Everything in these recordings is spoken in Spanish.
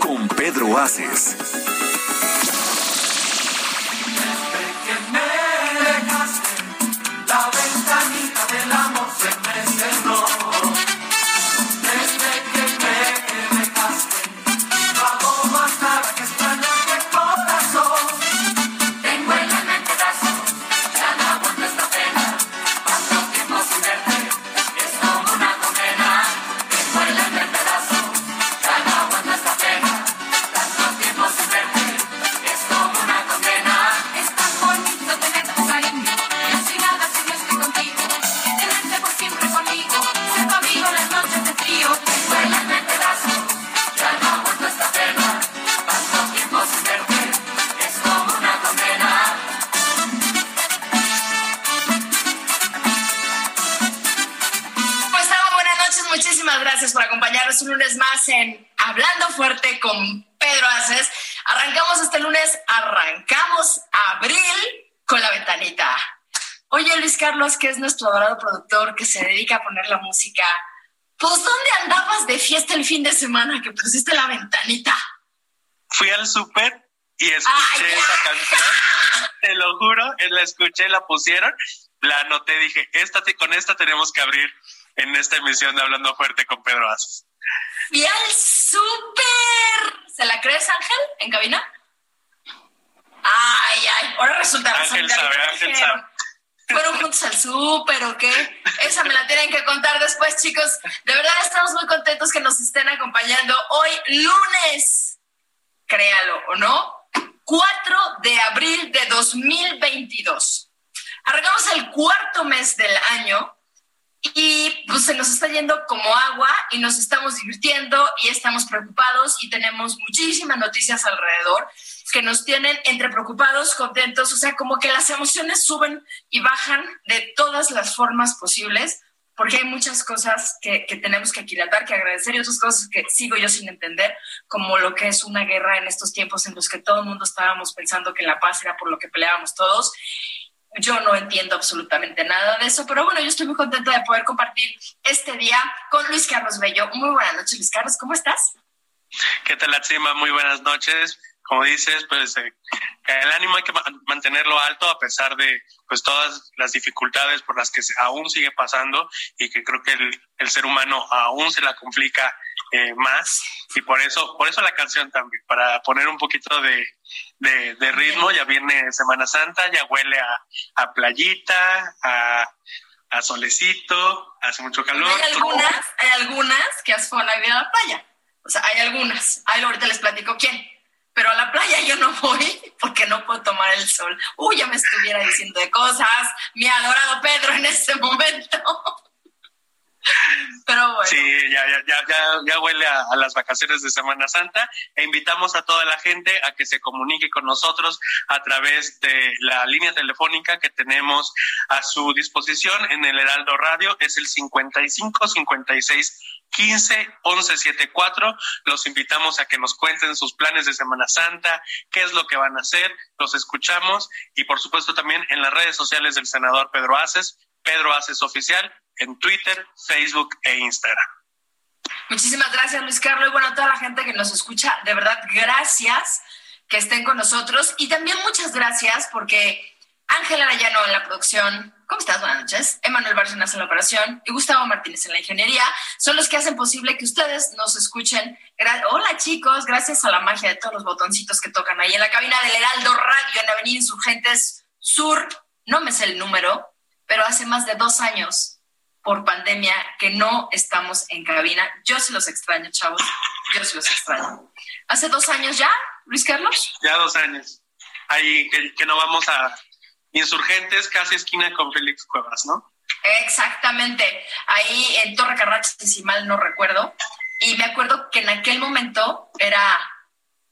Con Pedro Aces. Gracias por acompañarnos un lunes más en Hablando Fuerte con Pedro Aces. Arrancamos este lunes, arrancamos abril con la ventanita. Oye, Luis Carlos, que es nuestro adorado productor que se dedica a poner la música, pues ¿dónde andabas de fiesta el fin de semana que pusiste la ventanita? fui al súper y escuché Ay, esa canción. Te lo juro, la escuché, la pusieron, la anoté, dije, esta, con esta tenemos que abrir en esta emisión de Hablando Fuerte con Pedro Asos. ¡Y al súper! ¿Se la crees, Ángel, en cabina? Ay, ay, ahora resulta Ángel resulta- sabe, Ángel sabe. ¿Fueron juntos al súper o qué? Esa me la tienen que contar después, chicos. De verdad estamos muy contentos que nos estén acompañando hoy, lunes, créalo o no, 4 de abril de 2022. Arrancamos el cuarto mes del año y pues se nos está yendo como agua y nos estamos divirtiendo y estamos preocupados y tenemos muchísimas noticias alrededor que nos tienen entre preocupados, contentos, o sea, como que las emociones suben y bajan de todas las formas posibles, porque hay muchas cosas que, que tenemos que aquilatar, que agradecer y otras cosas que sigo yo sin entender, como lo que es una guerra en estos tiempos en los que todo el mundo estábamos pensando que la paz era por lo que peleábamos todos yo no entiendo absolutamente nada de eso, pero bueno, yo estoy muy contenta de poder compartir este día con Luis Carlos Bello. Muy buenas noches, Luis Carlos, ¿cómo estás? ¿Qué tal, Atsima? Muy buenas noches. Como dices, pues eh, el ánimo hay que ma- mantenerlo alto a pesar de pues todas las dificultades por las que aún sigue pasando y que creo que el ser humano aún se la complica eh, más y por eso por eso la canción también para poner un poquito de, de, de ritmo ya viene Semana Santa ya huele a, a playita a, a solecito hace mucho calor Hay algunas, hay algunas que hacen a ir a la playa. O sea, hay algunas. Ahí ahorita les platico quién. Pero a la playa yo no voy porque no puedo tomar el sol. Uy, ya me estuviera diciendo de cosas, mi adorado Pedro en este momento. Pero bueno. Sí, ya, ya, ya, ya, huele a, a las vacaciones de Semana Santa e invitamos a toda la gente a que se comunique con nosotros a través de la línea telefónica que tenemos a su disposición en el Heraldo Radio. Es el 55 56 15 11 74. Los invitamos a que nos cuenten sus planes de Semana Santa, qué es lo que van a hacer, los escuchamos y por supuesto también en las redes sociales del senador Pedro Aces, Pedro Aces Oficial, en Twitter, Facebook e Instagram. Muchísimas gracias, Luis Carlos. Y bueno, a toda la gente que nos escucha, de verdad, gracias que estén con nosotros. Y también muchas gracias porque Ángel Arayano en la producción. ¿Cómo estás? Buenas noches. Emanuel Bárcenas en la operación y Gustavo Martínez en la ingeniería son los que hacen posible que ustedes nos escuchen. Hola chicos, gracias a la magia de todos los botoncitos que tocan ahí en la cabina del Heraldo Radio en Avenida Insurgentes Sur. No me sé el número, pero hace más de dos años por pandemia que no estamos en cabina. Yo sí los extraño, chavos. yo sí los extraño. ¿Hace dos años ya, Luis Carlos? Ya dos años. Ahí que, que no vamos a insurgentes, casi esquina con Félix Cuevas, ¿no? Exactamente, ahí en Torre Carrache, si mal no recuerdo. Y me acuerdo que en aquel momento era,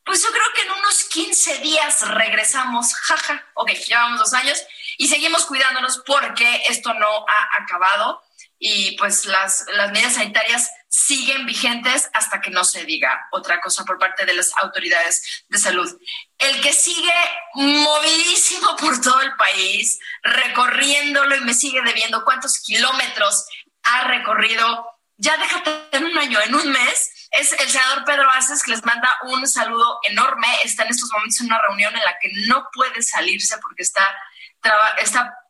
pues yo creo que en unos 15 días regresamos, jaja, ok, llevamos dos años y seguimos cuidándonos porque esto no ha acabado y pues las, las medidas sanitarias siguen vigentes hasta que no se diga otra cosa por parte de las autoridades de salud. El que sigue movidísimo por todo el país, recorriéndolo y me sigue debiendo cuántos kilómetros ha recorrido, ya déjate en un año, en un mes, es el senador Pedro Aces que les manda un saludo enorme. Está en estos momentos en una reunión en la que no puede salirse porque está, está eh,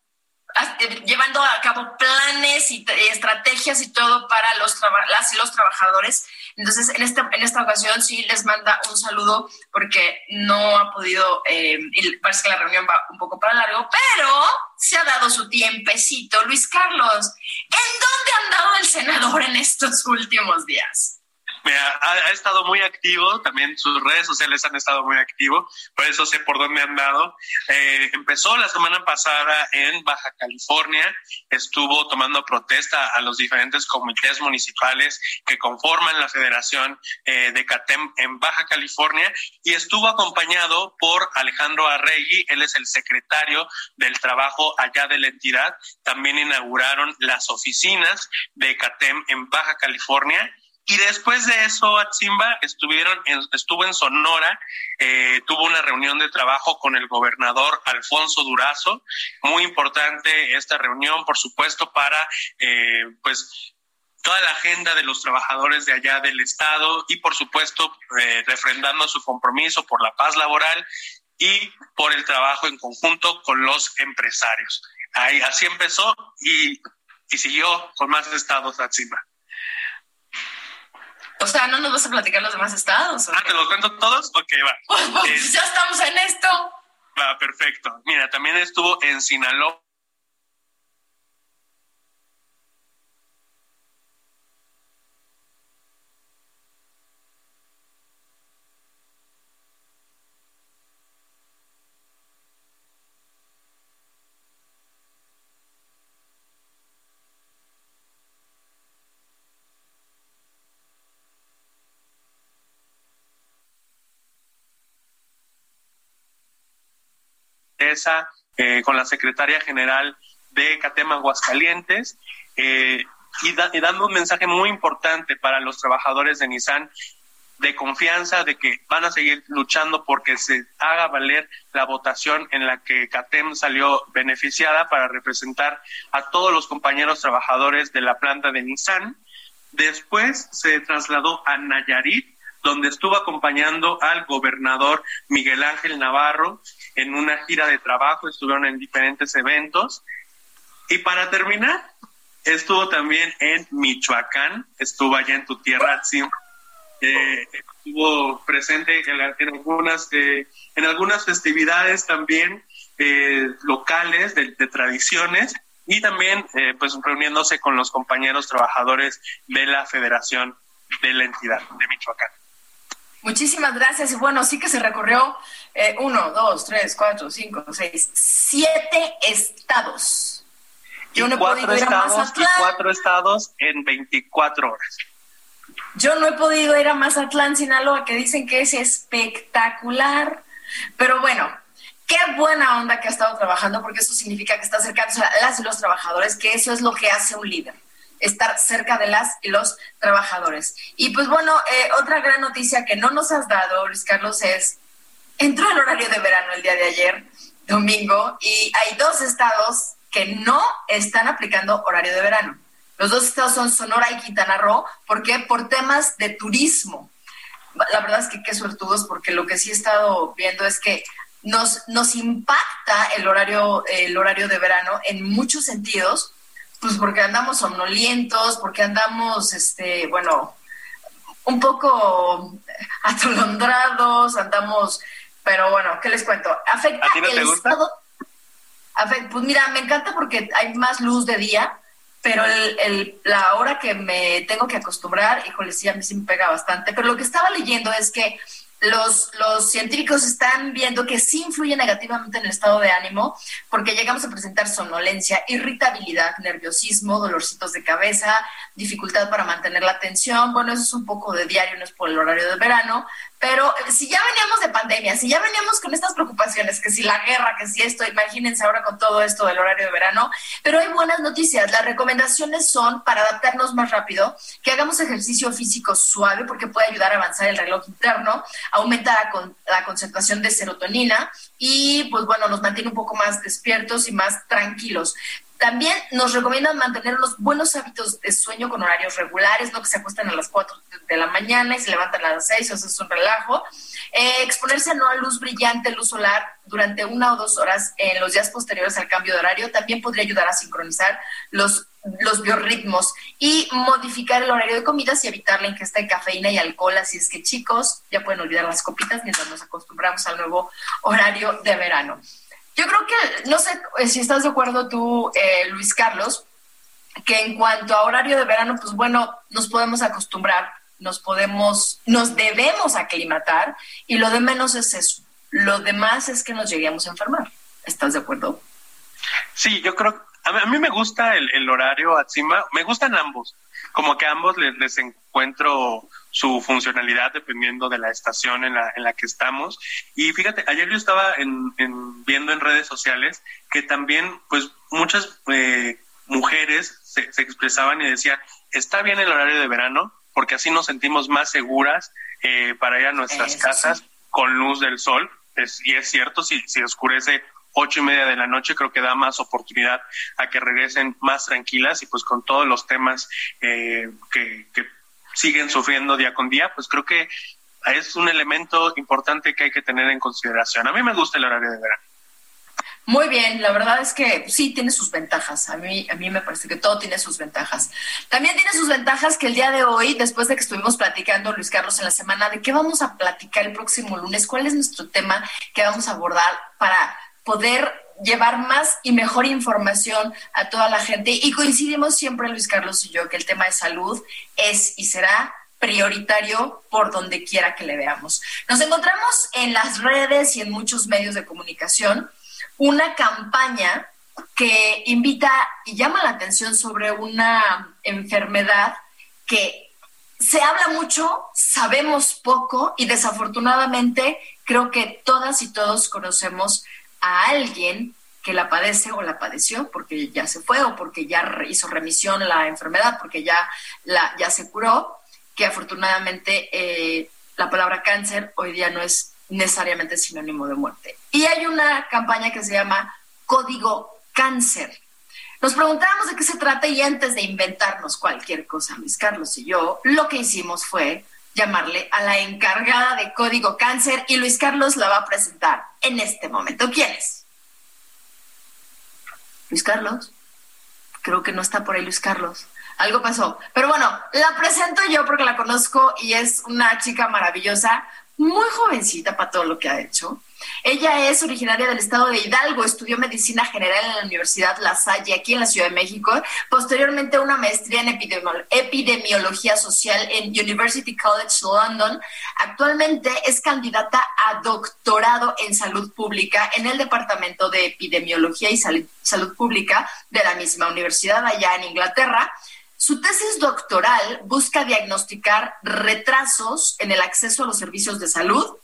llevando a cabo planes y estrategias y todo para los las y los trabajadores. Entonces, en esta, en esta ocasión sí les manda un saludo porque no ha podido, eh, y parece que la reunión va un poco para largo, pero se ha dado su tiempecito. Luis Carlos, ¿en dónde ha andado el senador en estos últimos días? Ha, estado muy activo, también sus redes sociales han estado muy activos, por eso sé por dónde han dado. Eh, empezó la semana pasada en Baja California, estuvo tomando protesta a los diferentes comités municipales que conforman la Federación eh, de CATEM en Baja California y estuvo acompañado por Alejandro Arregui, él es el secretario del trabajo allá de la entidad. También inauguraron las oficinas de CATEM en Baja California y después de eso, Atzimba estuvieron estuvo en Sonora, eh, tuvo una reunión de trabajo con el gobernador Alfonso Durazo. Muy importante esta reunión, por supuesto, para eh, pues toda la agenda de los trabajadores de allá del estado y, por supuesto, eh, refrendando su compromiso por la paz laboral y por el trabajo en conjunto con los empresarios. Ahí, así empezó y, y siguió con más estados Atzimba. O sea, ¿no nos vas a platicar los demás estados? Ah, ¿te los cuento todos? Ok, va. Pues, pues, ya estamos en esto. Va, perfecto. Mira, también estuvo en Sinaloa Eh, con la secretaria general de Catema Aguascalientes eh, y, dando un mensaje muy importante para los trabajadores de Nissan de confianza de que van a seguir luchando porque se haga valer la votación en la que CATEM salió beneficiada para representar a todos los compañeros trabajadores de la planta de Nissan. Después se trasladó a Nayarit, donde estuvo acompañando al gobernador Miguel Ángel Navarro en una gira de trabajo, estuvieron en diferentes eventos. Y para terminar, estuvo también en Michoacán, estuvo allá en tu tierra, eh, estuvo presente en, algunas, eh, en algunas festividades también eh, locales de, tradiciones y también pues reuniéndose con los compañeros trabajadores de la Federación de la entidad de Michoacán. Muchísimas gracias. Y bueno, sí que se recorrió eh, uno, dos, tres, cuatro, cinco, seis, siete estados. Yo no he podido ir a Mazatlán. Y cuatro estados en 24 horas. Yo no he podido ir a Mazatlán, Sinaloa, que dicen que es espectacular. Pero bueno, qué buena onda que ha estado trabajando, porque eso significa que está cerca a las y los trabajadores, que eso es lo que hace un líder estar cerca de las y los trabajadores. Y pues bueno, eh, otra gran noticia que no nos has dado, Luis Carlos, es, entró el horario de verano el día de ayer, domingo, y hay dos estados que no están aplicando horario de verano. Los dos estados son Sonora y Quintana Roo, porque por temas de turismo. La verdad es que qué suertudos, porque lo que sí he estado viendo es que nos, nos impacta el horario, el horario de verano en muchos sentidos, pues porque andamos somnolientos, porque andamos, este, bueno, un poco atolondrados, andamos, pero bueno, ¿qué les cuento? Afecta el estado. pues mira, me encanta porque hay más luz de día, pero el, el- la hora que me tengo que acostumbrar, híjole, sí, a mí sí me pega bastante. Pero lo que estaba leyendo es que los, los científicos están viendo que sí influye negativamente en el estado de ánimo porque llegamos a presentar somnolencia, irritabilidad, nerviosismo, dolorcitos de cabeza, dificultad para mantener la atención. Bueno, eso es un poco de diario, no es por el horario de verano, pero eh, si ya veníamos de pandemia, si ya veníamos con estas preocupaciones, que si la guerra, que si esto, imagínense ahora con todo esto del horario de verano, pero hay buenas noticias. Las recomendaciones son para adaptarnos más rápido, que hagamos ejercicio físico suave porque puede ayudar a avanzar el reloj interno, aumenta la, con- la concentración de serotonina y pues bueno, nos mantiene un poco más despiertos y más tranquilos. También nos recomiendan mantener unos buenos hábitos de sueño con horarios regulares, no que se acuesten a las 4 de la mañana y se levantan a las 6, eso es un relajo. Eh, exponerse a luz brillante, luz solar, durante una o dos horas en los días posteriores al cambio de horario también podría ayudar a sincronizar los, los biorritmos y modificar el horario de comidas y evitar la ingesta de cafeína y alcohol. Así es que chicos, ya pueden olvidar las copitas mientras nos acostumbramos al nuevo horario de verano. Yo creo que, no sé eh, si estás de acuerdo tú, eh, Luis Carlos, que en cuanto a horario de verano, pues bueno, nos podemos acostumbrar, nos podemos, nos debemos aclimatar y lo de menos es eso. Lo demás es que nos lleguemos a enfermar. ¿Estás de acuerdo? Sí, yo creo, a mí, a mí me gusta el, horario Atsima, me gustan ambos, como que ambos les, les encuentro su funcionalidad dependiendo de la estación en la, en la que estamos. Y fíjate, ayer yo estaba en, en- viendo en redes sociales que también, pues, muchas eh, mujeres se, se expresaban y decían, está bien el horario de verano, porque así nos sentimos más seguras eh, para ir a nuestras Eso casas sí. con luz del sol. Es- y es cierto, si, si oscurece ocho y media de la noche, creo que da más oportunidad a que regresen más tranquilas y pues con todos los temas eh, que, que siguen sufriendo día con día, pues creo que es un elemento importante que hay que tener en consideración. A mí me gusta el horario de verano. Muy bien, la verdad es que sí tiene sus ventajas. A mí, a mí me parece que todo tiene sus ventajas. También tiene sus ventajas que el día de hoy, después de que estuvimos platicando, Luis Carlos, en la semana, de qué vamos a platicar el próximo lunes, cuál es nuestro tema que vamos a abordar para poder llevar más y mejor información a toda la gente. Y coincidimos siempre, Luis Carlos y yo, que el tema de salud es y será prioritario por donde quiera que le veamos. Nos encontramos en las redes y en muchos medios de comunicación una campaña que invita y llama la atención sobre una enfermedad que se habla mucho, sabemos poco y desafortunadamente creo que todas y todos conocemos a alguien que la padece o la padeció porque ya se fue o porque ya hizo remisión la enfermedad, porque ya, la, ya se curó, que afortunadamente eh, la palabra cáncer hoy día no es necesariamente sinónimo de muerte. Y hay una campaña que se llama Código Cáncer. Nos preguntábamos de qué se trata y antes de inventarnos cualquier cosa, Luis Carlos y yo, lo que hicimos fue llamarle a la encargada de Código Cáncer y Luis Carlos la va a presentar en este momento. ¿Quién es? Luis Carlos. Creo que no está por ahí Luis Carlos. Algo pasó. Pero bueno, la presento yo porque la conozco y es una chica maravillosa, muy jovencita para todo lo que ha hecho. Ella es originaria del estado de Hidalgo, estudió medicina general en la Universidad La Salle, aquí en la Ciudad de México. Posteriormente, una maestría en epidemiolo- epidemiología social en University College London. Actualmente es candidata a doctorado en salud pública en el Departamento de Epidemiología y Sal- Salud Pública de la misma universidad allá en Inglaterra. Su tesis doctoral busca diagnosticar retrasos en el acceso a los servicios de salud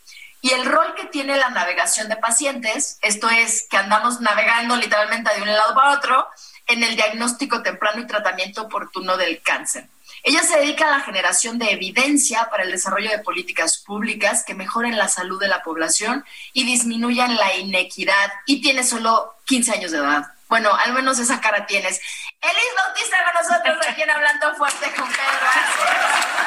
y el rol que tiene la navegación de pacientes, esto es que andamos navegando literalmente de un lado para otro, en el diagnóstico temprano y tratamiento oportuno del cáncer. Ella se dedica a la generación de evidencia para el desarrollo de políticas públicas que mejoren la salud de la población y disminuyan la inequidad y tiene solo 15 años de edad. Bueno, al menos esa cara tienes. Elis Bautista con nosotros aquí en Hablando Fuerte con Pedro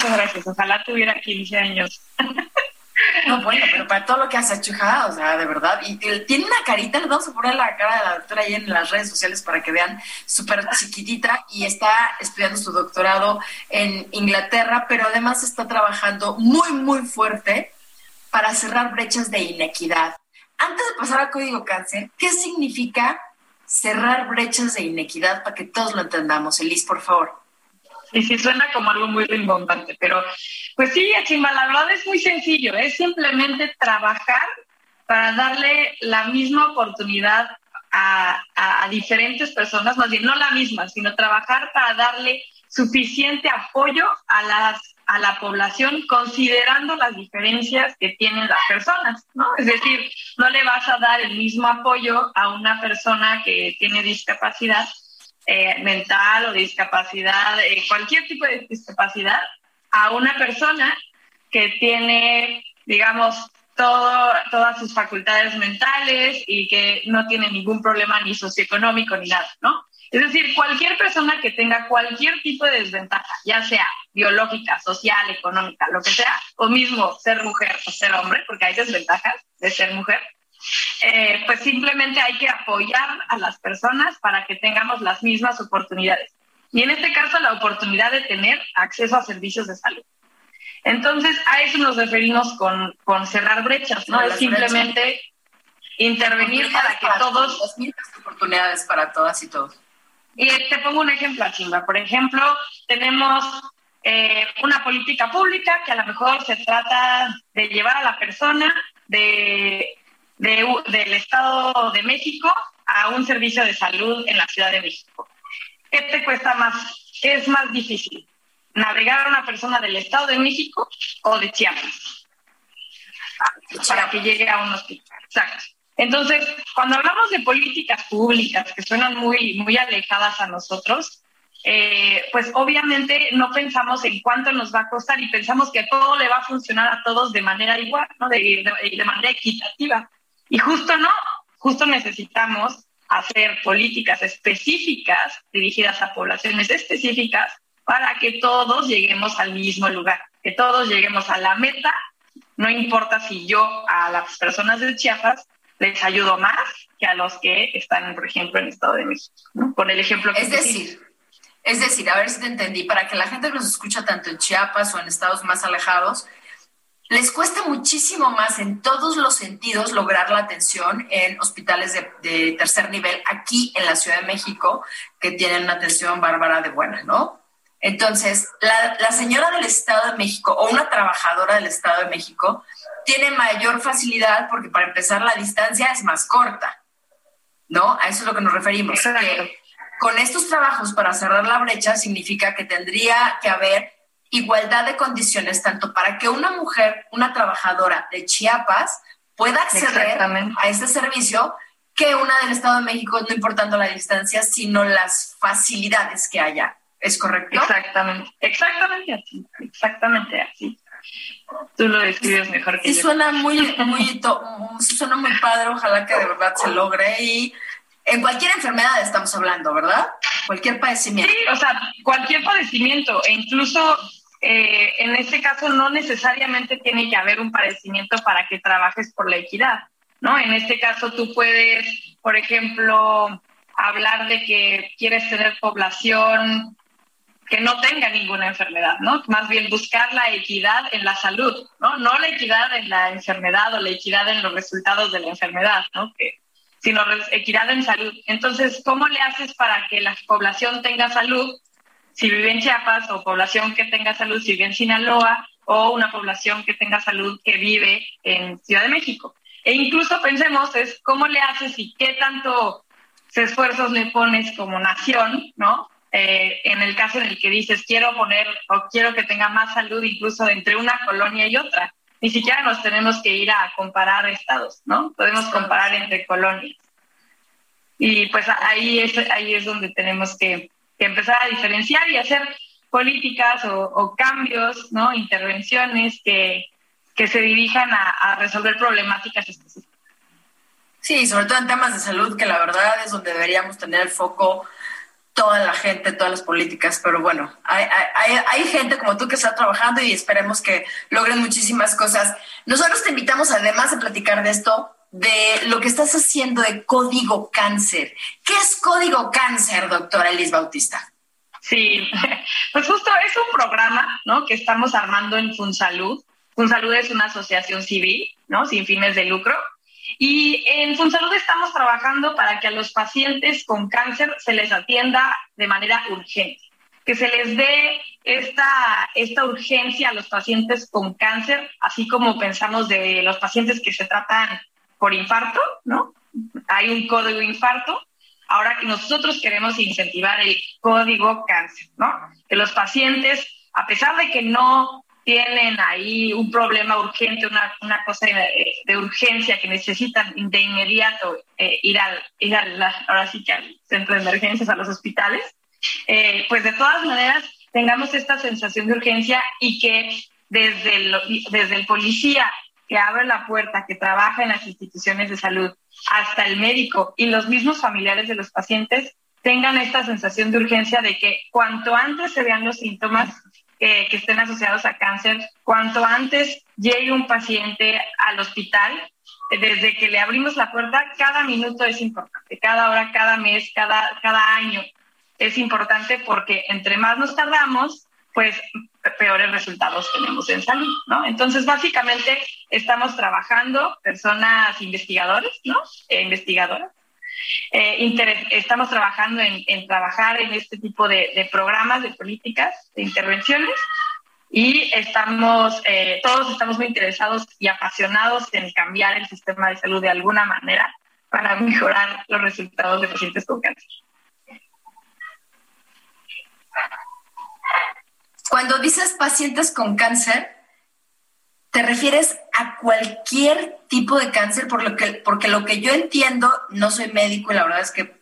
muchas gracias. Ojalá tuviera 15 años. No, bueno, pero para todo lo que has hecho, o sea, de verdad. Y, tiene una carita, le vamos a poner la cara de la doctora ahí en las redes sociales para que vean, súper chiquitita, y está estudiando su doctorado en Inglaterra, pero además está trabajando muy, muy fuerte para cerrar brechas de inequidad. antes de pasar a Código Cáncer, ¿qué significa cerrar brechas de inequidad para que todos lo entendamos? Elis, por favor. Y sí suena como algo muy rimbombante, pero pues sí, Chimba, la verdad es muy sencillo, es simplemente trabajar para darle la misma oportunidad a, a, diferentes personas, más bien no la misma, sino trabajar para darle suficiente apoyo a las a la población considerando las diferencias que tienen las personas, ¿no? Es decir, no le vas a dar el mismo apoyo a una persona que tiene discapacidad eh, mental o discapacidad, eh, cualquier tipo de discapacidad, a una persona que tiene, digamos, todas sus facultades mentales y que no tiene ningún problema ni socioeconómico ni nada, ¿no? Es decir, cualquier persona que tenga cualquier tipo de desventaja, ya sea biológica, social, económica, lo que sea, o mismo ser mujer o ser hombre, porque hay desventajas de ser mujer, eh, pues simplemente hay que apoyar a las personas para que tengamos las mismas oportunidades. Y en este caso, la oportunidad de tener acceso a servicios de salud. Entonces, a eso nos referimos con, con cerrar brechas, ¿no? Es simplemente intervenir para que todos... Las mismas oportunidades para todas y todos. Y te pongo un ejemplo, Chimba. Por ejemplo, tenemos eh, una política pública que a lo mejor se trata de llevar a la persona de del Estado de México a un servicio de salud en la Ciudad de México. ¿Qué te cuesta más? ¿Qué es más difícil? ¿Navegar a una persona del Estado de México o de Chiapas? Para que llegue a un hospital. Exacto. Entonces, cuando hablamos de políticas públicas que suenan muy, muy alejadas a nosotros, eh, pues obviamente no pensamos en cuánto nos va a costar y pensamos que todo le va a funcionar a todos de manera igual, ¿no? de, de manera equitativa. Y justo no, justo necesitamos hacer políticas específicas dirigidas a poblaciones específicas para que todos lleguemos al mismo lugar, que todos lleguemos a la meta, no importa si yo a las personas de Chiapas les ayudo más que a los que están, por ejemplo, en el Estado de México, ¿no? Con el ejemplo que Es decir, es decir, a ver si te entendí, para que la gente que nos escucha tanto en Chiapas o en estados más alejados, les cuesta muchísimo más en todos los sentidos lograr la atención en hospitales de, tercer nivel aquí en la Ciudad de México, que tienen una atención bárbara de buena, ¿no? Entonces, la, la, señora del Estado de México o una trabajadora del Estado de México tiene mayor facilidad porque para empezar la distancia es más corta, ¿no? A eso es lo que nos referimos. Que con estos trabajos para cerrar la brecha significa que tendría que haber igualdad de condiciones tanto para que una mujer, una trabajadora de Chiapas, pueda acceder a este servicio que una del Estado de México, no importando la distancia, sino las facilidades que haya. ¿Es correcto? Exactamente, exactamente así, exactamente así. Tú lo describes mejor que sí, yo. Suena muy, muy, suena muy padre, ojalá que de verdad se logre y en cualquier enfermedad estamos hablando, ¿verdad? Cualquier padecimiento. Sí, o sea, cualquier padecimiento, e incluso eh, en este caso no necesariamente tiene que haber un padecimiento para que trabajes por la equidad, ¿no? En este caso tú puedes, por ejemplo, hablar de que quieres tener población que no tenga ninguna enfermedad, ¿no? Más bien buscar la equidad en la salud, ¿no? No la equidad en la enfermedad o la equidad en los resultados de la enfermedad, ¿no? Que, sino equidad en salud. Entonces, ¿cómo le haces para que la población tenga salud si vive en Chiapas o población que tenga salud si vive en Sinaloa o una población que tenga salud que vive en Ciudad de México. E incluso pensemos es cómo le haces y qué tanto esfuerzos le pones como nación, ¿no? Eh, en el caso en el que dices quiero poner o quiero que tenga más salud incluso entre una colonia y otra. Ni siquiera nos tenemos que ir a comparar estados, ¿no? Podemos comparar entre colonias. Y pues ahí es, ahí es donde tenemos que que empezar a diferenciar y hacer políticas o, cambios, ¿no? intervenciones que, que se dirijan a, resolver problemáticas específicas. Sí, sobre todo en temas de salud, que la verdad es donde deberíamos tener el foco toda la gente, todas las políticas, pero bueno, hay, hay, hay, gente como tú que está trabajando y esperemos que logren muchísimas cosas. Nosotros te invitamos, además de platicar de esto, de lo que estás haciendo de Código Cáncer. ¿Qué es Código Cáncer, doctora Elis Bautista? Sí, pues justo es un programa ¿no? que estamos armando en FunSalud. FunSalud es una asociación civil, ¿no? Sin fines de lucro. Y en Funsalud estamos trabajando para que a los pacientes con cáncer se les atienda de manera urgente, que se les dé esta, esta urgencia a los pacientes con cáncer, así como pensamos de los pacientes que se tratan por infarto, ¿no? Hay un código infarto. Ahora que nosotros queremos incentivar el código cáncer, ¿no? Que los pacientes, a pesar de que no tienen ahí un problema urgente, una, una cosa de, urgencia que necesitan de inmediato eh, ir al, ir al, ahora sí que al centro de emergencias, a los hospitales, eh, pues de todas maneras tengamos esta sensación de urgencia y que desde desde el policía que abre la puerta, que trabaja en las instituciones de salud, hasta el médico y los mismos familiares de los pacientes tengan esta sensación de urgencia de que cuanto antes se vean los síntomas, que estén asociados a cáncer, cuanto antes llegue un paciente al hospital, desde que le abrimos la puerta, cada minuto es importante, cada hora, cada mes, cada, cada año es importante porque entre más nos tardamos, pues peores resultados tenemos en salud, ¿no? Entonces, básicamente estamos trabajando, personas investigadores, ¿no? E investigadoras, eh, estamos trabajando en, en, trabajar en este tipo de, de, programas, de políticas, de intervenciones y estamos, eh, todos estamos muy interesados y apasionados en cambiar el sistema de salud de alguna manera para mejorar los resultados de pacientes con cáncer. Cuando dices pacientes con cáncer, ¿Te refieres a cualquier tipo de cáncer? Por lo que, porque lo que yo entiendo, no soy médico y la verdad es que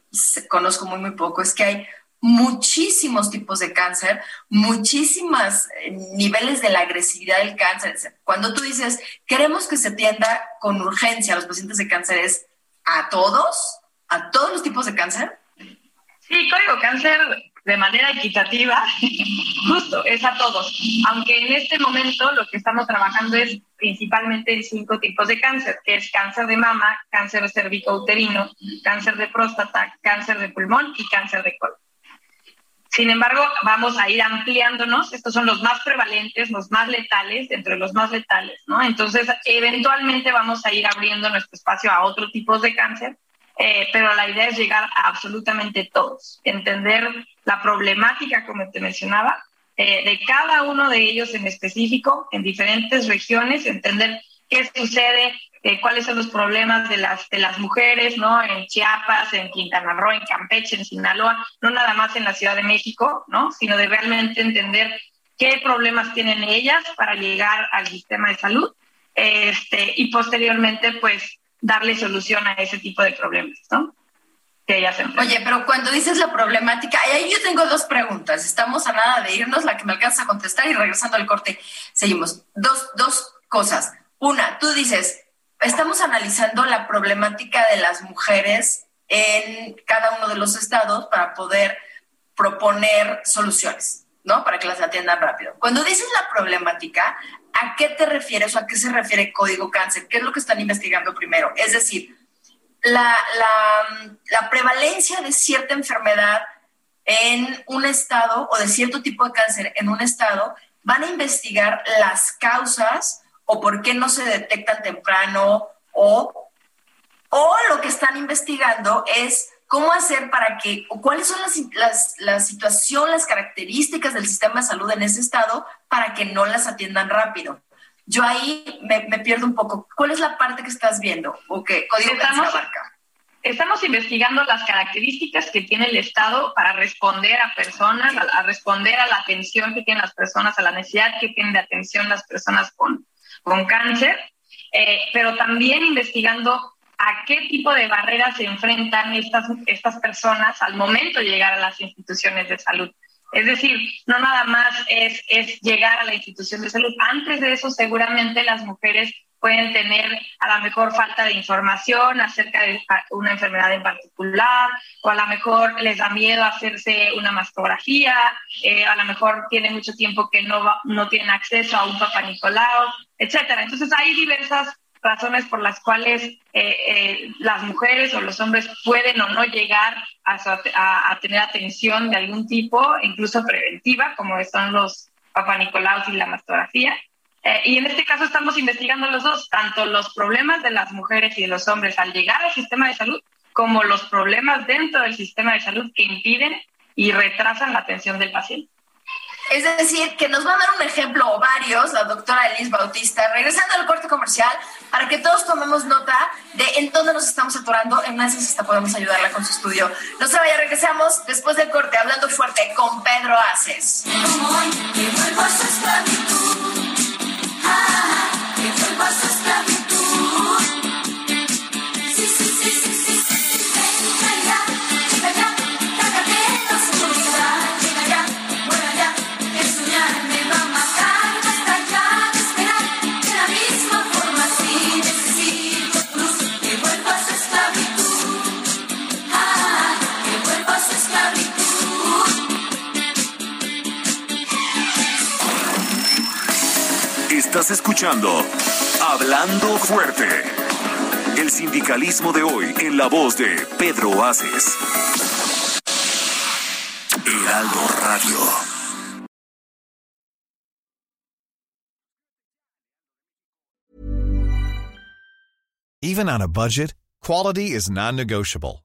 conozco muy, muy poco, es que hay muchísimos tipos de cáncer, muchísimos eh, niveles de la agresividad del cáncer. Cuando tú dices, queremos que se atienda con urgencia a los pacientes de cáncer, ¿es a todos? ¿A todos los tipos de cáncer? Sí, código cáncer de manera equitativa, justo, es a todos. Aunque en este momento lo que estamos trabajando es principalmente en cinco tipos de cáncer, que es cáncer de mama, cáncer cervicouterino, cáncer de próstata, cáncer de pulmón y cáncer de colon. Sin embargo, vamos a ir ampliándonos. Estos son los más prevalentes, los más letales, entre los más letales, ¿no? Entonces, eventualmente vamos a ir abriendo nuestro espacio a otros tipos de cáncer eh, pero la idea es llegar a absolutamente todos, entender la problemática, como te mencionaba, eh, de cada uno de ellos en específico, en diferentes regiones, entender qué sucede, eh, cuáles son los problemas de las, de las mujeres, ¿no? En Chiapas, en Quintana Roo, en Campeche, en Sinaloa, no nada más en la Ciudad de México, ¿no? Sino de realmente entender qué problemas tienen ellas para llegar al sistema de salud. Este, y posteriormente, pues, darle solución a ese tipo de problemas, ¿no? Que Oye, pero cuando dices la problemática, ahí yo tengo dos preguntas. Estamos a nada de irnos, la que me alcanza a contestar y regresando al corte, seguimos. Dos, dos cosas. Una, tú dices, estamos analizando la problemática de las mujeres en cada uno de los estados para poder proponer soluciones, ¿no? Para que las atiendan rápido. Cuando dices la problemática, ¿A qué te refieres o a qué se refiere código cáncer? ¿Qué es lo que están investigando primero? Es decir, la, la, prevalencia de cierta enfermedad en un estado o de cierto tipo de cáncer en un estado, van a investigar las causas o por qué no se detectan temprano o, o lo que están investigando es cómo hacer para que, o cuáles son las, las, la situación, las características del sistema de salud en ese estado para que no las atiendan rápido. Yo ahí me, me pierdo un poco. ¿Cuál es la parte que estás viendo o qué código estamos, Estamos investigando las características que tiene el Estado para responder a personas, a, responder a la atención que tienen las personas, a la necesidad que tienen de atención las personas con, con cáncer, eh, pero también investigando a qué tipo de barreras se enfrentan estas, estas personas al momento de llegar a las instituciones de salud. Es decir, no nada más es, es llegar a la institución de salud. Antes de eso, seguramente las mujeres pueden tener a lo mejor falta de información acerca de una enfermedad en particular, o a lo mejor les da miedo hacerse una mastografía, eh, a lo mejor tienen mucho tiempo que no, no tienen acceso a un papá Nicolau, etcétera. Entonces hay diversas razones por las cuales eh, eh, las mujeres o los hombres pueden o no llegar a, tener atención de algún tipo, incluso preventiva, como son los papanicolaos y la mastografía. Eh, y en este caso estamos investigando los dos, tanto los problemas de las mujeres y de los hombres al llegar al sistema de salud, como los problemas dentro del sistema de salud que impiden y retrasan la atención del paciente. Es decir, que nos va a dar un ejemplo o varios, la doctora Elis Bautista, regresando al corte comercial, para que todos tomemos nota de en dónde nos estamos atorando. En una hasta podemos ayudarla con su estudio. No se vaya, regresamos después del corte, hablando fuerte con Pedro Aces. Estás escuchando Hablando Fuerte. El sindicalismo de hoy en la voz de Pedro Aces. Heraldo Radio. Even on a budget, quality is non-negotiable.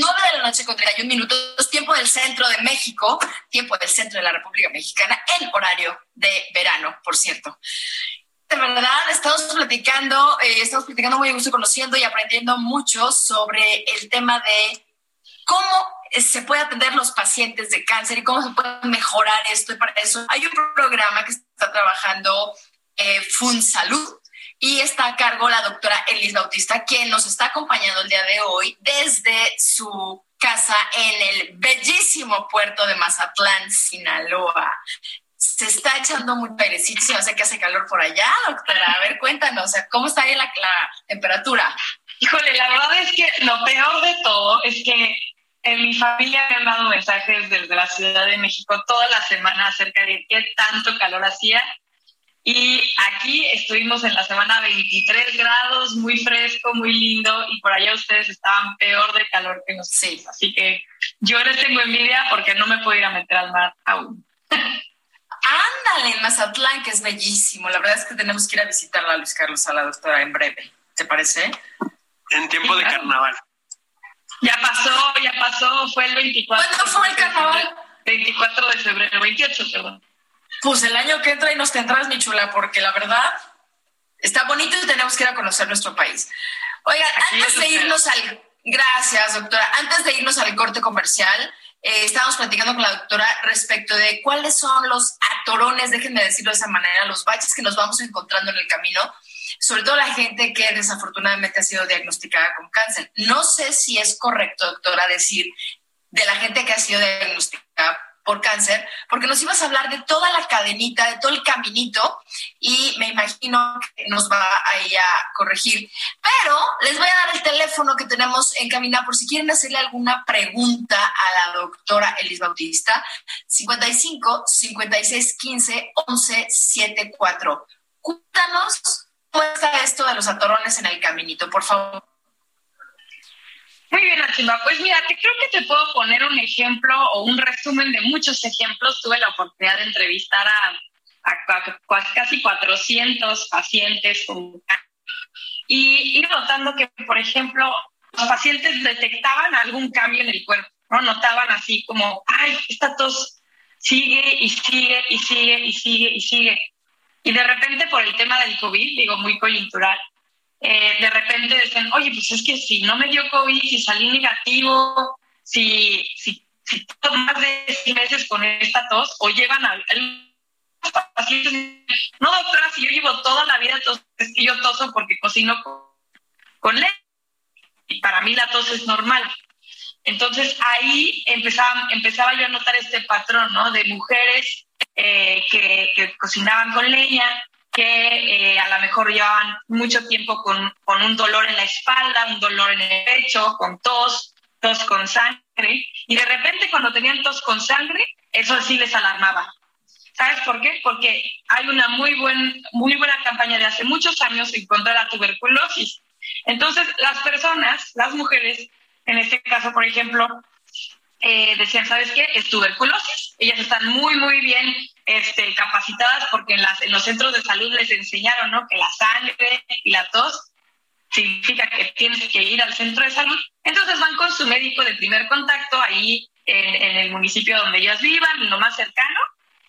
9 de la noche con 31 minutos, tiempo del centro de México, tiempo del centro de la República Mexicana, en horario de verano, por cierto. De verdad, estamos platicando, eh, estamos platicando muy gusto, conociendo y aprendiendo mucho sobre el tema de cómo eh, se puede atender los pacientes de cáncer y cómo se puede mejorar esto. Y para eso hay un programa que está trabajando eh, FunSalud y está a cargo la doctora Elis Bautista, quien nos está acompañando el día de hoy desde su casa en el bellísimo puerto de Mazatlán, Sinaloa. Se está echando muy airecito, se hace que hace calor por allá, doctora. A ver, cuéntanos, ¿cómo está ahí la, la temperatura? Híjole, la verdad es que lo peor de todo es que en mi familia me han dado mensajes desde la Ciudad de México toda la semana acerca de qué tanto calor hacía. Y aquí estuvimos en la semana 23 grados, muy fresco, muy lindo, y por allá ustedes estaban peor de calor que nosotros. Así que yo les tengo envidia porque no me puedo ir a meter al mar aún. Ándale, en Mazatlán, que es bellísimo. La verdad es que tenemos que ir a visitarla a Luis Carlos, a la doctora, en breve. ¿Te parece? En tiempo de carnaval. Ya pasó, ya pasó, fue el 24. ¿Cuándo fue el carnaval? 24 de febrero, 28, perdón. Pues el año que entra y nos tendrás, mi chula, porque la verdad está bonito y tenemos que ir a conocer nuestro país. Oigan, antes de irnos al... Gracias, doctora. Antes de irnos al corte comercial, eh, estábamos platicando con la doctora respecto de cuáles son los atorones, déjenme decirlo de esa manera, los baches que nos vamos encontrando en el camino, sobre todo la gente que desafortunadamente ha sido diagnosticada con cáncer. No sé si es correcto, doctora, decir de la gente que ha sido diagnosticada por cáncer, porque nos ibas a hablar de toda la cadenita, de todo el caminito, y me imagino que nos va a corregir. Pero les voy a dar el teléfono que tenemos en por si quieren hacerle alguna pregunta a la doctora Elis Bautista, 55 56 15 11 74. Cuéntanos cómo está esto de los atorones en el caminito, por favor. Muy bien, Achimba. Pues mira, te creo que te puedo poner un ejemplo o un resumen de muchos ejemplos. Tuve la oportunidad de entrevistar a, a casi 400 pacientes con y ir notando que, por ejemplo, los pacientes detectaban algún cambio en el cuerpo, ¿no? Notaban así como, ay, esta tos sigue y sigue y sigue y sigue y sigue. Y de repente por el tema del COVID, digo, muy coyuntural, eh, de repente dicen, oye, pues es que si no me dio COVID, si salí negativo, si, si, si más de seis meses con esta tos, o llevan al, pacientes, no doctora, si yo llevo toda la vida tos, es que yo toso porque cocino con, con leche, y para mí la tos es normal. Entonces ahí empezaba, empezaba yo a notar este patrón, ¿no? De mujeres eh, que, que cocinaban con leña, que eh, a lo mejor llevaban mucho tiempo con, con, un dolor en la espalda, un dolor en el pecho, con tos, tos con sangre, y de repente cuando tenían tos con sangre, eso sí les alarmaba. ¿Sabes por qué? Porque hay una muy, buen, muy buena campaña de hace muchos años en contra de la tuberculosis. Entonces, las personas, las mujeres, en este caso, por ejemplo, eh, decían, ¿sabes qué? Es tuberculosis. Ellas están muy, muy bien este, capacitadas porque en, las, en los centros de salud les enseñaron ¿no? que la sangre y la tos significa que tienes que ir al centro de salud. Entonces van con su médico de primer contacto ahí en, en el municipio donde ellas vivan, lo más cercano.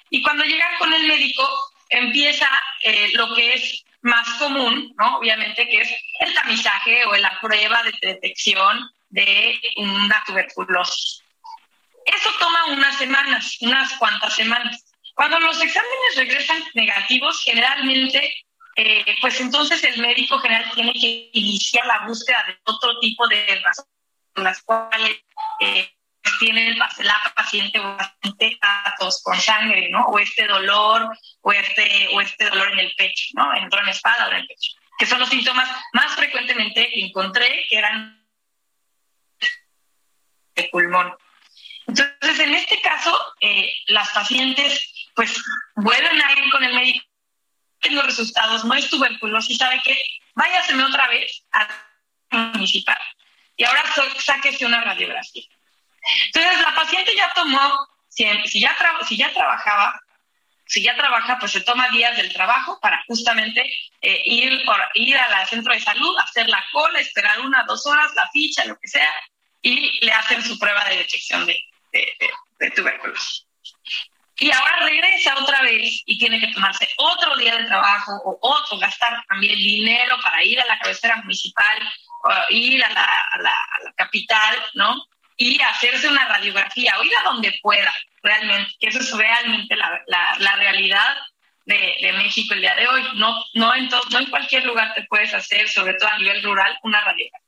Y cuando llegan con el médico, empieza eh, lo que es más común, ¿no? Obviamente, que es el tamizaje o la prueba de detección de una tuberculosis. Eso toma unas semanas, unas cuantas semanas. Cuando los exámenes regresan negativos, generalmente, eh, pues entonces el médico general tiene que iniciar la búsqueda de otro tipo de razones por las cuales eh, tiene la paciente o paciente tos con sangre, ¿no? O este dolor, o este, o este dolor en el pecho, ¿no? En la espalda o en el pecho. Que son los síntomas más frecuentemente que encontré que eran de pulmón. Entonces, en este caso, eh, las pacientes pues vuelven a ir con el médico, tengo resultados, no es tuberculosis, ¿sabe qué? Váyaseme otra vez a municipal y ahora sáquese una radiografía. Entonces, la paciente ya tomó, si, si ya, si ya trabajaba, si ya trabaja, pues se toma días del trabajo para justamente eh, ir, por, ir al centro de salud, hacer la cola, esperar una, dos horas, la ficha, lo que sea, y le hacen su prueba de detección de, de, tuberculosis. Y ahora regresa otra vez y tiene que tomarse otro día de trabajo o otro, gastar también dinero para ir a la cabecera municipal, o ir a la, a la, a la capital, ¿no? Y hacerse una radiografía, o ir a donde pueda, realmente, que eso es realmente la, la, realidad de, de, México el día de hoy. No, no, en no en cualquier lugar te puedes hacer, sobre todo a nivel rural, una radiografía.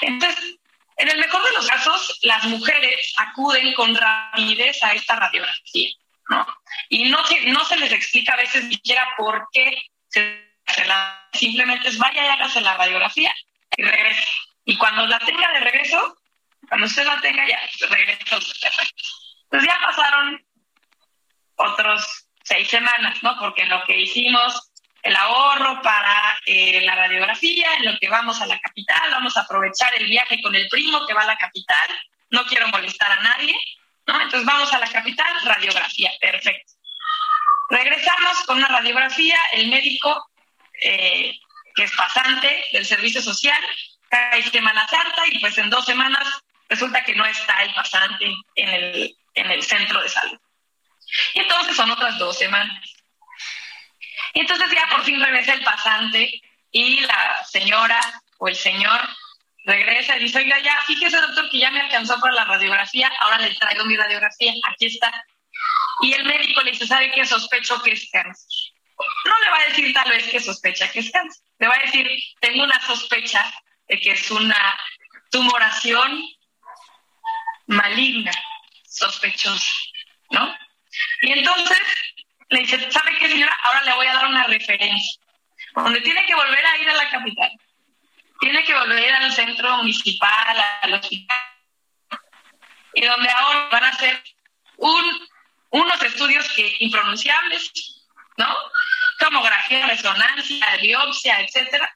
Entonces, en el mejor de los casos, las mujeres acuden con rapidez a esta radiografía, ¿no? Y no se, no se les explica a veces ni siquiera por qué se la, simplemente es vaya y hágase la radiografía y regrese. Y cuando la tenga de regreso, cuando usted la tenga ya, regresa usted. Entonces ya pasaron otros seis semanas, ¿no? Porque lo que hicimos el ahorro para eh, la radiografía, en lo que vamos a la capital, vamos a aprovechar el viaje con el primo que va a la capital, no quiero molestar a nadie, ¿no? Entonces vamos a la capital, radiografía, perfecto. Regresamos con una radiografía, el médico, eh, que es pasante del servicio social, cae Semana Santa y pues en dos semanas resulta que no está el pasante en el, en el centro de salud. Y entonces son otras dos semanas. Y entonces ya por fin regresa el pasante y la señora o el señor regresa y dice, oiga, ya, fíjese doctor que ya me alcanzó para la radiografía, ahora le traigo mi radiografía, aquí está. Y el médico le dice, ¿sabe qué? Sospecho que es cáncer. No le va a decir tal vez que sospecha que es cáncer, le va a decir, tengo una sospecha de que es una tumoración maligna, sospechosa. ¿no? Y entonces dice, ¿sabe qué, señora? Ahora le voy a dar una referencia, donde tiene que volver a ir a la capital, tiene que volver al centro municipal, al hospital, y donde ahora van a hacer un, unos estudios que impronunciables, ¿no? Tomografía, resonancia, biopsia, etcétera.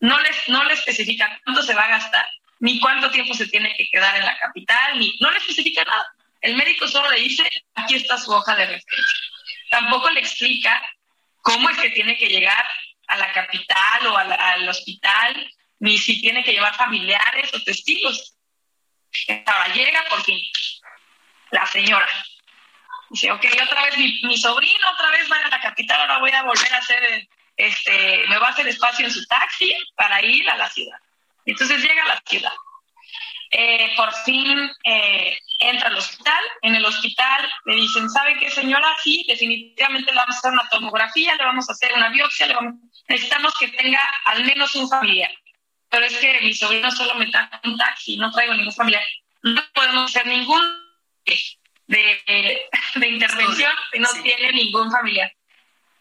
No les, no le especifica cuánto se va a gastar, ni cuánto tiempo se tiene que quedar en la capital, ni no le especifica nada. El médico solo le dice, aquí está su hoja de referencia. Tampoco le explica cómo es que tiene que llegar a la capital o al, al hospital, ni si tiene que llevar familiares o testigos. Ahora llega por fin la señora. Dice, ok, otra vez mi, mi sobrino, otra vez va a la capital, ahora voy a volver a hacer, este, me va a hacer espacio en su taxi para ir a la ciudad. Entonces llega a la ciudad. Eh, por fin eh, entra al hospital. En el hospital le dicen, ¿sabe qué, señora? Sí, definitivamente le vamos a hacer una tomografía, le vamos a hacer una biopsia, le vamos... necesitamos que tenga al menos un familiar. Pero es que mi sobrino solo me da un taxi, no traigo ningún familiar. No podemos hacer ningún de, de intervención si no tiene ningún familiar.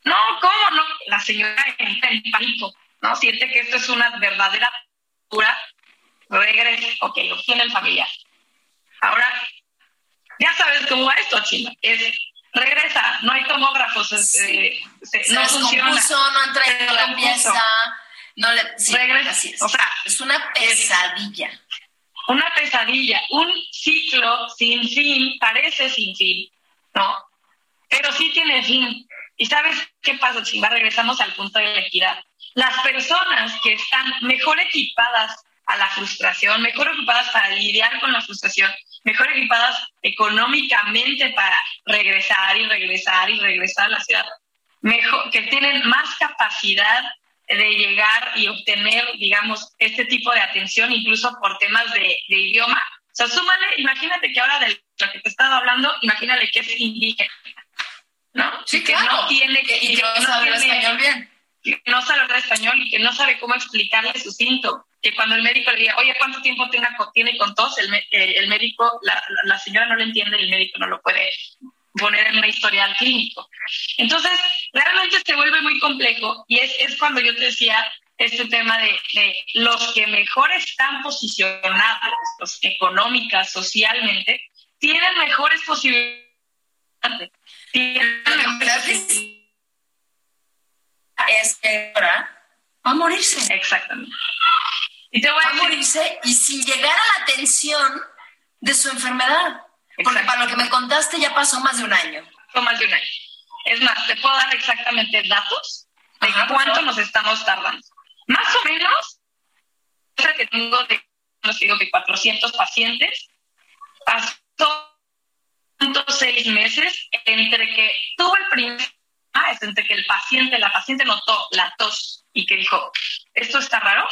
No, ¿cómo no? La señora entra en pánico, ¿no? Siente que esto es una verdadera pura regresa, ok, lo tiene el familiar. Ahora, ya sabes cómo va esto, China. Es, regresa, no hay tomógrafos, este, se, Se no funciona. no han traído Se la pieza. No le, sí, Regresa. así es. O sea, es una pesadilla. Una pesadilla, un ciclo sin fin, parece sin fin, ¿no? Pero sí tiene fin. ¿Y sabes qué pasa, Chimba? Regresamos al punto de la equidad. Las personas que están mejor equipadas a la frustración, mejor equipadas para lidiar con la frustración, mejor equipadas económicamente para regresar y regresar y regresar a la ciudad, mejor, que tienen más capacidad de llegar y obtener, digamos, este tipo de atención, incluso por temas de, de idioma. O sea, súmale, imagínate que ahora de lo que te he estado hablando, imagínale que es indígena, ¿no? Sí, que claro. no tiene Que- y que no no sabe español bien. que no sabe hablar español y que no sabe cómo explicarle su síntoma. Que cuando el médico le diga, oye, ¿cuánto tiempo co- tiene con tos? El, el médico, la, la- señora no lo entiende y el médico no lo puede poner en una historial clínico. Entonces, realmente se vuelve muy complejo y es, es cuando yo te decía este tema de, de los que mejor están posicionados, los económicas, socialmente, tienen mejores posibilidades. Tienen mejores. Es que ahora va a morirse. Exactamente. Y te voy a a morirse y sin llegar a la atención de su enfermedad. Porque Exacto. para lo que me contaste ya pasó más de un año. fue más de un año. Es más, te puedo dar exactamente datos de Ajá, cuánto nos estamos tardando. Más o menos, que tengo de, que 400 pacientes, pasó seis meses entre que tuvo el primer, ah, es entre que el paciente, la paciente notó la tos y que dijo, esto está raro,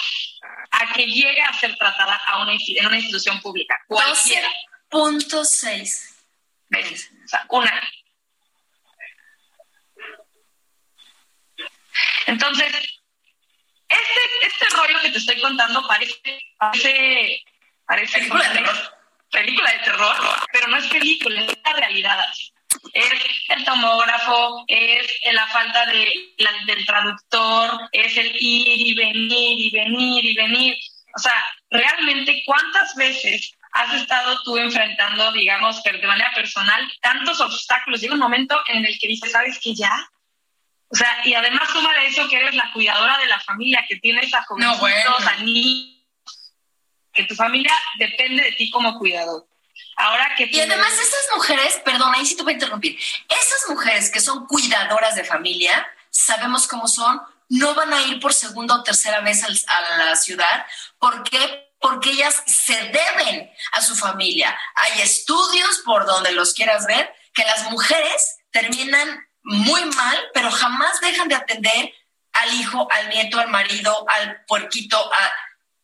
a que llegue a ser tratada a una, en una institución pública, cualquiera. 12.6 veces. O sea, un año. Entonces, este, este rollo que te estoy contando parece, parece, parece Película de terror. película de terror, pero no es película, es la realidad. así. Es el tomógrafo, es la falta de, la- del traductor, es el ir y venir y venir y venir. O sea, realmente, ¿cuántas veces has estado tú enfrentando, digamos, de manera personal, tantos obstáculos? Llega un momento en el que dices, ¿sabes qué ya? O sea, y además suma de eso que eres la cuidadora de la familia, que tienes a jovencitos, bueno. a niños, que tu familia depende de ti como cuidador. Ahora que Y además esas mujeres, perdón, ahí sí te voy a interrumpir, esas mujeres que son cuidadoras de familia, sabemos cómo son, no van a ir por segunda o tercera vez a la ciudad. ¿Por qué? Porque ellas se deben a su familia. Hay estudios por donde los quieras ver que las mujeres terminan muy mal, pero jamás dejan de atender al hijo, al nieto, al marido, al puerquito, a,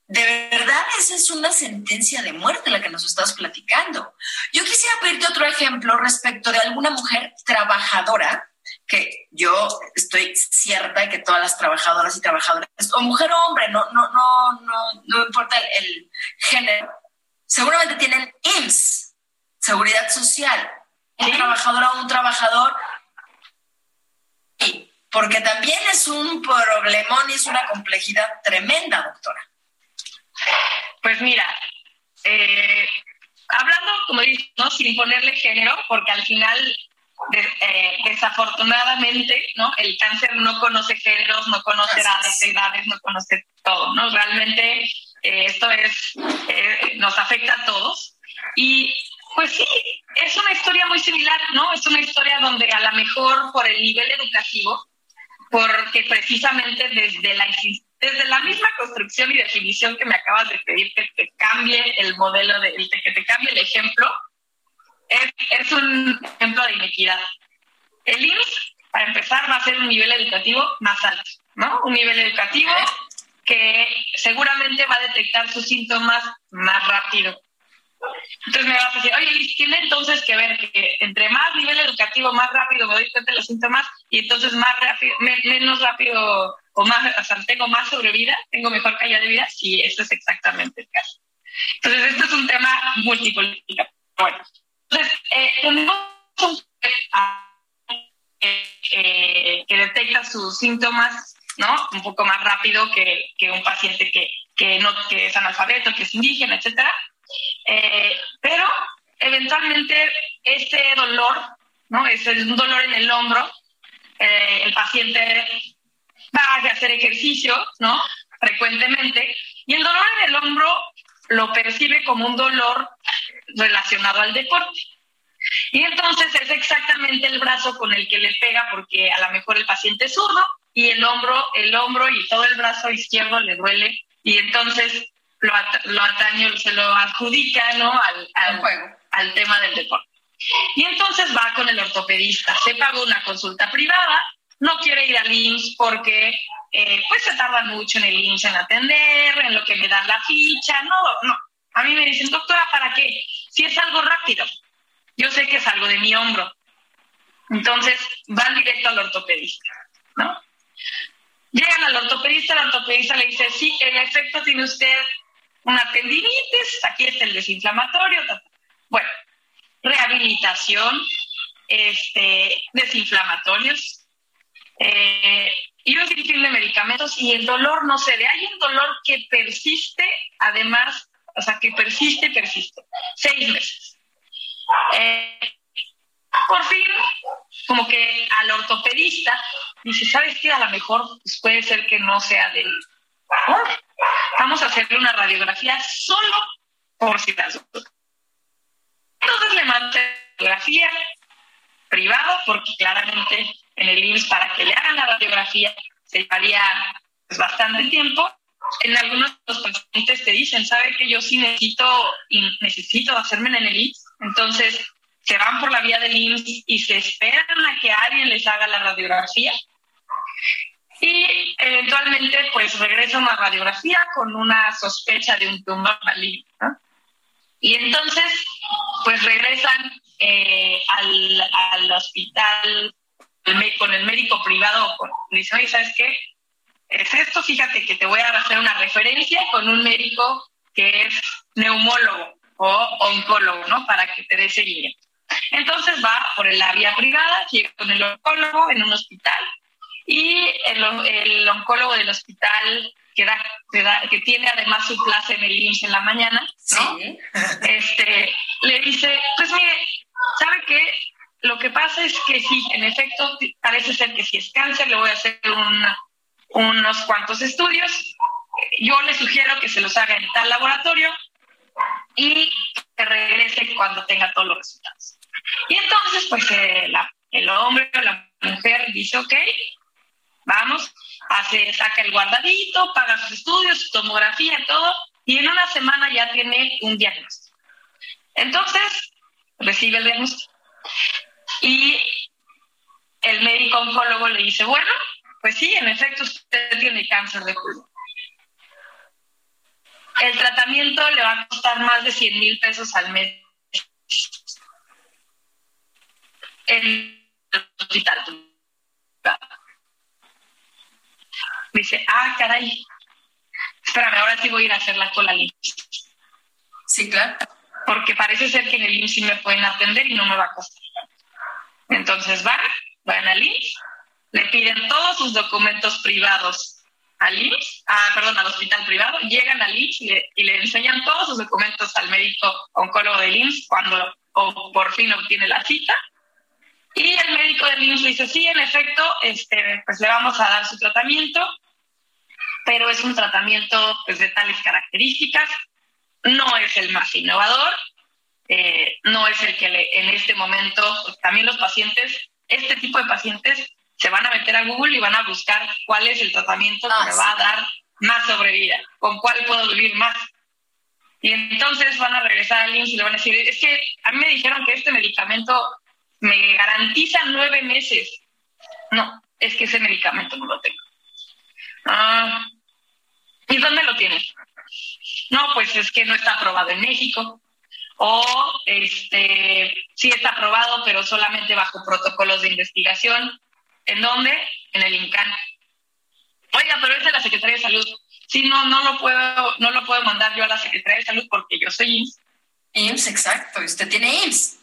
de verdad, esa es una sentencia de muerte la que nos estás platicando. Yo quisiera pedirte otro ejemplo respecto de alguna mujer trabajadora, que yo estoy cierta de que todas las trabajadoras y trabajadores, o mujer o hombre, no, no, no, no, no importa el, el género, seguramente tienen IMSS, Seguridad Social, un trabajador a un trabajador. Porque también es un problemón y es una complejidad tremenda, doctora. Pues mira, eh, hablando, como dices, ¿no? sin ponerle género, porque al final, de- eh, desafortunadamente, ¿no? el cáncer no conoce géneros, no conoce edades, edades, no conoce todo, ¿no? Realmente eh, esto es, nos afecta a todos. Y pues sí, es una historia muy similar, ¿no? Es una historia donde a lo mejor por el nivel educativo, porque precisamente desde la exis- desde la misma construcción y definición que me acabas de pedir que te cambie el modelo de que te cambie el ejemplo es, es un ejemplo de inequidad. El IMSS para empezar va a ser un nivel educativo más alto no un nivel educativo que seguramente va a detectar sus síntomas más rápido. Entonces me vas a decir, oye, tiene entonces que ver que entre más nivel educativo, más rápido me doy cuenta de los síntomas y entonces más rápido, me- menos rápido o más, o sea, tengo más sobrevida, tengo mejor calidad de vida. Sí, eso es exactamente el caso. Entonces, esto es un tema multipolítico. Bueno, entonces, eh, tenemos un eh, que detecta sus síntomas, ¿no? Un poco más rápido que, que un paciente que, que no que es analfabeto, que es indígena, etcétera. Eh, pero eventualmente este dolor, ¿no? Es un dolor en el hombro. eh, el paciente va a hacer ejercicio, ¿no? Frecuentemente. Y el dolor en el hombro lo percibe como un dolor relacionado al deporte. Y entonces es exactamente el brazo con el que le pega porque a lo mejor el paciente es zurdo y el hombro, el hombro y todo el brazo izquierdo le duele y entonces lo, at- lo atañe, se lo adjudica ¿no? al, al, al tema del deporte. Y entonces va con el ortopedista, se pagó una consulta privada, no quiere ir al IMSS porque eh, pues se tarda mucho en el IMSS en atender, en lo que me dan la ficha, no, no. A mí me dicen, doctora, ¿para qué? Si es algo rápido, yo sé que es algo de mi hombro. Entonces van directo al ortopedista, ¿no? Llegan al ortopedista, el ortopedista le dice, sí, en efecto tiene usted una tendinitis, aquí está el desinflamatorio. Bueno, rehabilitación, este, desinflamatorios, eh, de medicamentos y el dolor no cede. Hay un dolor que persiste, además, o sea, que persiste persiste. Seis meses. Eh, por fin, como que al ortopedista dice, ¿sabes qué? A lo mejor pues, puede ser que no sea del... Vamos a hacerle una radiografía solo por si las. Entonces le mandé radiografía privada porque claramente en el IMSS para que le hagan la radiografía se llevaría pues, bastante tiempo. En algunos de los pacientes te dicen, ¿sabe que yo sí necesito necesito hacerme en el IMSS? Entonces se van por la vía del IMSS y se esperan a que alguien les haga la radiografía y eventualmente pues regresa una radiografía con una sospecha de un tumor maligno. ¿no? Y entonces pues regresan eh, al, al hospital el con el médico privado, con, le dicen, oye, ¿sabes qué? Es esto, fíjate que te voy a hacer una referencia con un médico que es neumólogo o oncólogo, ¿no? Para que te dé seguimiento. Entonces va por la vía privada, llega con el oncólogo en un hospital y el, el oncólogo del hospital que, da, que, da- que tiene además su plaza en el IMSS en la mañana, ¿no? este, le dice, pues mire, ¿sabe qué? Lo que pasa es que sí, en efecto, parece ser que si es cáncer, le voy a hacer una- unos cuantos estudios. Yo le sugiero que se los haga en tal laboratorio y que regrese cuando tenga todos los resultados. Y entonces, pues eh, la- el hombre o la mujer dice, ok, vamos, hace, saca el guardadito, paga sus estudios, su tomografía, todo, y en una semana ya tiene un diagnóstico. Entonces, recibe el diagnóstico. Y el médico oncólogo le dice, bueno, pues sí, en efecto usted tiene cáncer de pulmón. El tratamiento le va a costar más de 100 mil pesos al mes en el hospital. Dice, ah, caray, espérame, ahora sí voy a ir a hacer la cola limpia. Sí, claro. porque parece ser que en el IMSS sí me pueden atender y no me va a costar. Entonces van, van al IMSS, le piden todos sus documentos privados al IMSS, ah, perdón, al hospital privado, llegan al IMSS y le, enseñan todos sus documentos al médico oncólogo del IMSS cuando o por fin obtiene la cita. Y el médico del IMSS dice, sí, en efecto, este, pues le vamos a dar su tratamiento, pero es un tratamiento pues, de tales características, no es el más innovador, eh, no es el que le- en este momento, también los pacientes, este tipo de pacientes se van a meter a Google y van a buscar cuál es el tratamiento que Ah, me va a dar más sobrevida, con cuál puedo vivir más. Y entonces van a regresar al IMSS y le van a decir, es que a mí me dijeron que este medicamento me garantiza nueve meses. No, es que ese medicamento no lo tengo. Ah, ¿Y dónde lo tienes? No, pues es que no está aprobado en México. O este sí está aprobado, pero solamente bajo protocolos de investigación. ¿En dónde? En el INCAN. Oiga, pero es de la Secretaría de Salud. Sí, no, no lo puedo, no lo puedo mandar yo a la Secretaría de Salud porque yo soy IMSS. IMSS, exacto. y Usted tiene IMSS.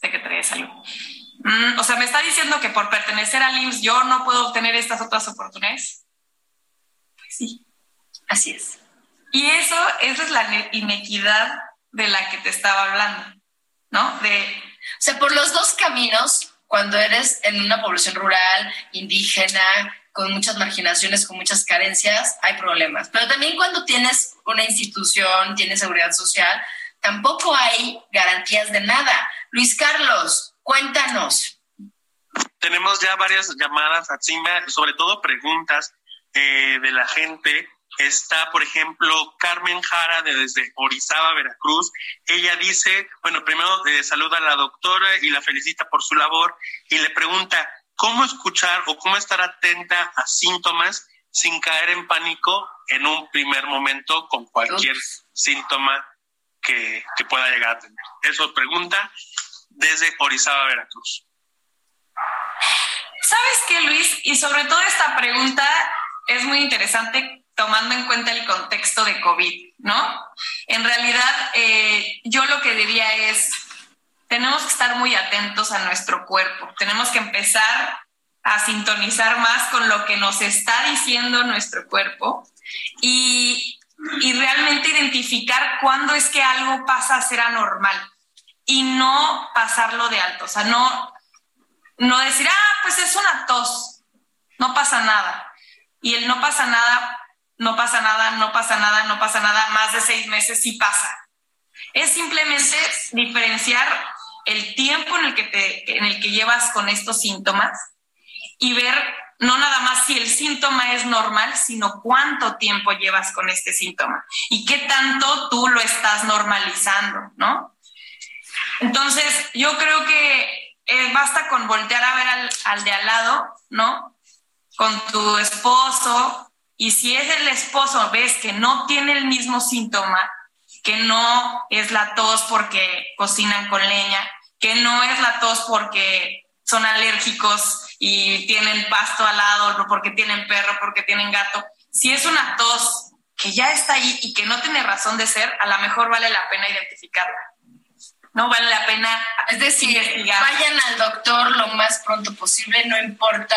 Secretaría de Salud. Mm, o sea, me está diciendo que por pertenecer al IMSS yo no puedo obtener estas otras oportunidades. Pues sí. Así es. Y eso, esa es la ne- inequidad de la que te estaba hablando, ¿no? De, O sea, por los dos caminos, cuando eres en una población rural, indígena, con muchas marginaciones, con muchas carencias, hay problemas. Pero también cuando tienes una institución, tienes seguridad social, tampoco hay garantías de nada. Luis Carlos, cuéntanos. Tenemos ya varias llamadas a sobre todo preguntas eh, de la gente. Está, por ejemplo, Carmen Jara de desde Orizaba, Veracruz. Ella dice, bueno, primero eh, saluda a la doctora y la felicita por su labor y le pregunta, ¿cómo escuchar o cómo estar atenta a síntomas sin caer en pánico en un primer momento con cualquier síntoma que, que pueda llegar a tener? Eso pregunta desde Orizaba, Veracruz. ¿sabes qué, Luis? Y sobre todo esta pregunta es muy interesante tomando en cuenta el contexto de COVID, ¿no? En realidad, eh, yo lo que diría es, tenemos que estar muy atentos a nuestro cuerpo, tenemos que empezar a sintonizar más con lo que nos está diciendo nuestro cuerpo y, y realmente identificar cuándo es que algo pasa a ser anormal y no pasarlo de alto, o sea, no, no decir, ah, pues es una tos, no pasa nada. Y el no pasa nada, no pasa nada, no pasa nada, no pasa nada, más de seis meses sí pasa. Es simplemente diferenciar el tiempo en el que, te, en el que llevas con estos síntomas y ver no nada más si el síntoma es normal, sino cuánto tiempo llevas con este síntoma y qué tanto tú lo estás normalizando, ¿no? Entonces, yo creo que eh, basta con voltear a ver al, al de al lado, ¿no? Con tu esposo, y si es el esposo, ves que no tiene el mismo síntoma, que no es la tos porque cocinan con leña, que no es la tos porque son alérgicos y tienen pasto al lado, porque tienen perro, porque tienen gato. Si es una tos que ya está ahí y que no tiene razón de ser, a lo mejor vale la pena identificarla. No vale la pena Es decir, investigar. vayan al doctor lo más pronto posible, no importa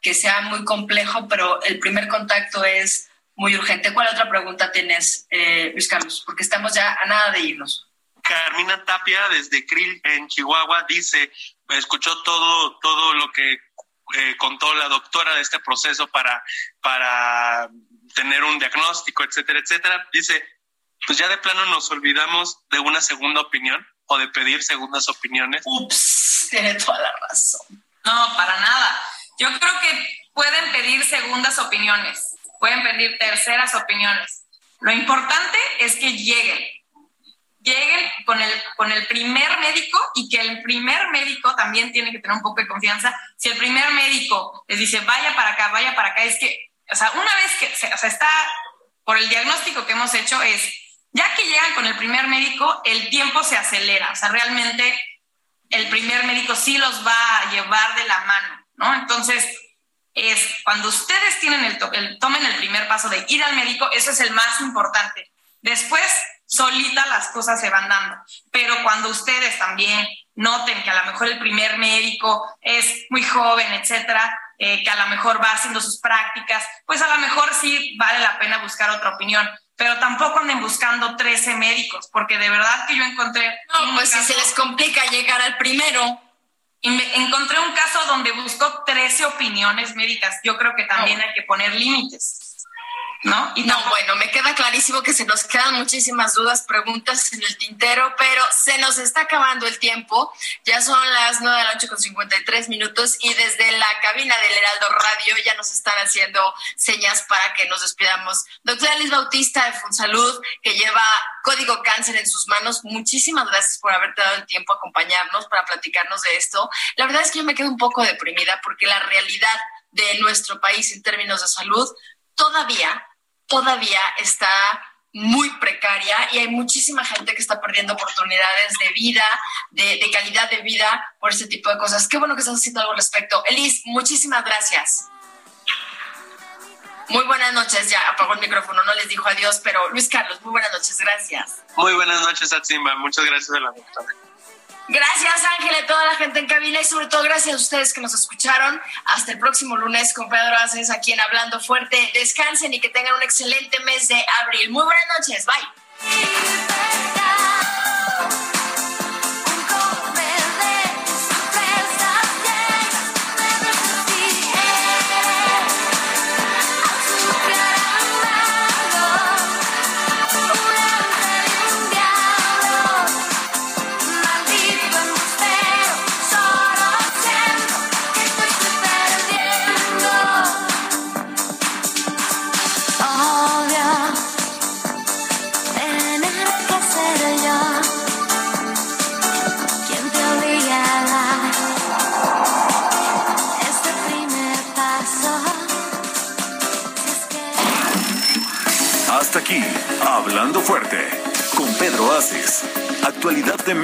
que sea muy complejo, pero el primer contacto es muy urgente. ¿Cuál otra pregunta tienes, eh, Luis Carlos? Porque estamos ya a nada de irnos. Carmina Tapia desde Krill en Chihuahua dice, escuchó todo, todo lo que eh, contó la doctora de este proceso para, para tener un diagnóstico, etcétera, etcétera. Dice, pues ya de plano nos olvidamos de una segunda opinión o de pedir segundas opiniones. Ups, tiene toda la razón. No, para nada. Yo creo que pueden pedir segundas opiniones, pueden pedir terceras opiniones. Lo importante es que lleguen, lleguen con el, con el primer médico y que el primer médico también tiene que tener un poco de confianza. Si el primer médico les dice, vaya para acá, vaya para acá, es que, o sea, una vez que, o sea, está, por el diagnóstico que hemos hecho es, ya que llegan con el primer médico, el tiempo se acelera, o sea, realmente el primer médico sí los va a llevar de la mano, ¿no? Entonces, es cuando ustedes tienen el, to- el- tomen el primer paso de ir al médico, eso es el más importante. Después, solita las cosas se van dando. Pero cuando ustedes también noten que a lo mejor el primer médico es muy joven, etcétera, eh, que a lo mejor va haciendo sus prácticas, pues a lo mejor sí vale la pena buscar otra opinión. Pero tampoco anden buscando 13 médicos, porque de verdad que yo encontré. No, pues si se les complica llegar al primero. Y me encontré un caso donde buscó 13 opiniones médicas. Yo creo que también hay que poner límites. ¿No? Y no, bueno, me queda clarísimo que se nos quedan muchísimas dudas, preguntas en el tintero, pero se nos está acabando el tiempo. Ya son las 9 de la noche con 53 minutos y desde la cabina del Heraldo Radio ya nos están haciendo señas para que nos despidamos. Doctora Liz Bautista de Fonsalud, que lleva Código Cáncer en sus manos, muchísimas gracias por haberte dado el tiempo a acompañarnos para platicarnos de esto. La verdad es que yo me quedo un poco deprimida porque la realidad de nuestro país en términos de salud todavía todavía está muy precaria y hay muchísima gente que está perdiendo oportunidades de vida, de, calidad de vida por ese tipo de cosas. Qué bueno que estás haciendo algo al respecto. Elis, muchísimas gracias. Muy buenas noches, ya apagó el micrófono, no les dijo adiós, pero Luis Carlos, muy buenas noches, gracias. Muy buenas noches, Atsimba, muchas gracias a la doctora. Gracias, Ángel, a toda la gente en cabina y sobre todo gracias a ustedes que nos escucharon. Hasta el próximo lunes con Pedro Aces aquí en Hablando Fuerte. Descansen y que tengan un excelente mes de abril. Muy buenas noches. Bye.